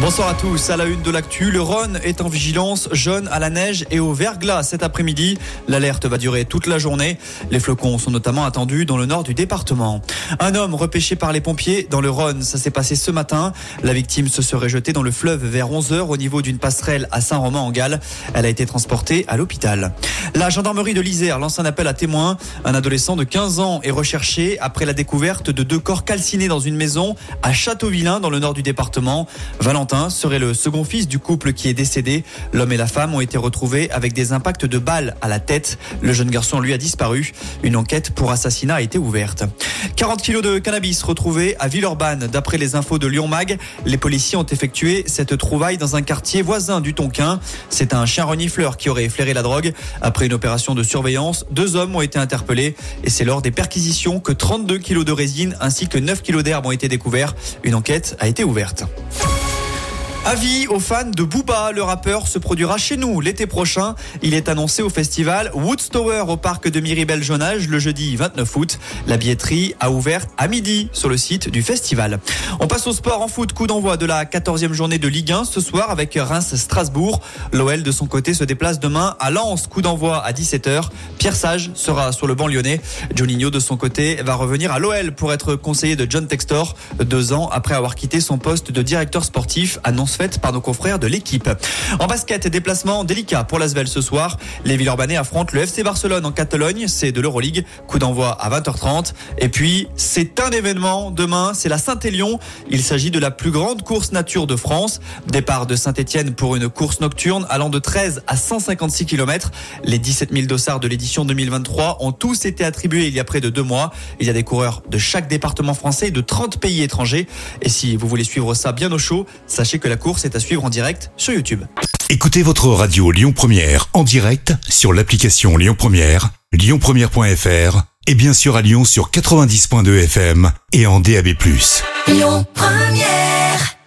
Bonsoir à tous. À la une de l'actu, le Rhône est en vigilance jaune à la neige et au verglas cet après-midi. L'alerte va durer toute la journée. Les flocons sont notamment attendus dans le nord du département. Un homme repêché par les pompiers dans le Rhône. Ça s'est passé ce matin. La victime se serait jetée dans le fleuve vers 11 heures au niveau d'une passerelle à Saint-Romain-en-Galles. Elle a été transportée à l'hôpital. La gendarmerie de l'Isère lance un appel à témoins. Un adolescent de 15 ans est recherché après la découverte de deux corps calcinés dans une maison à Châteauvillain dans le nord du département. Serait le second fils du couple qui est décédé. L'homme et la femme ont été retrouvés avec des impacts de balles à la tête. Le jeune garçon lui a disparu. Une enquête pour assassinat a été ouverte. 40 kilos de cannabis retrouvés à Villeurbanne. D'après les infos de Lyon Mag, les policiers ont effectué cette trouvaille dans un quartier voisin du Tonkin. C'est un chien renifleur qui aurait flairé la drogue. Après une opération de surveillance, deux hommes ont été interpellés et c'est lors des perquisitions que 32 kilos de résine ainsi que 9 kilos d'herbe ont été découverts. Une enquête a été ouverte. Avis aux fans de Booba, le rappeur se produira chez nous l'été prochain. Il est annoncé au festival Woodstower au parc de Miribel-Jonage le jeudi 29 août. La billetterie a ouvert à midi sur le site du festival. On passe au sport en foot, coup d'envoi de la 14e journée de Ligue 1 ce soir avec Reims-Strasbourg. L'OL de son côté se déplace demain à Lens, coup d'envoi à 17h. Pierre Sage sera sur le banc lyonnais. Joninho de son côté va revenir à l'OL pour être conseiller de John Textor deux ans après avoir quitté son poste de directeur sportif annonce faite par nos confrères de l'équipe. En basket, déplacement délicat pour l'Asvel ce soir. Les Villeurbanais affrontent le FC Barcelone en Catalogne, c'est de l'Euroleague. Coup d'envoi à 20h30. Et puis, c'est un événement demain, c'est la Saint-Élion. Il s'agit de la plus grande course nature de France. Départ de Saint-Étienne pour une course nocturne allant de 13 à 156 km. Les 17 000 dossards de l'édition 2023 ont tous été attribués il y a près de deux mois. Il y a des coureurs de chaque département français et de 30 pays étrangers. Et si vous voulez suivre ça bien au chaud, sachez que la course est à suivre en direct sur YouTube. Écoutez votre radio Lyon Première en direct sur l'application Lyon Première, lyonpremière.fr et bien sûr à Lyon sur 90.2 FM et en DAB+. Lyon Première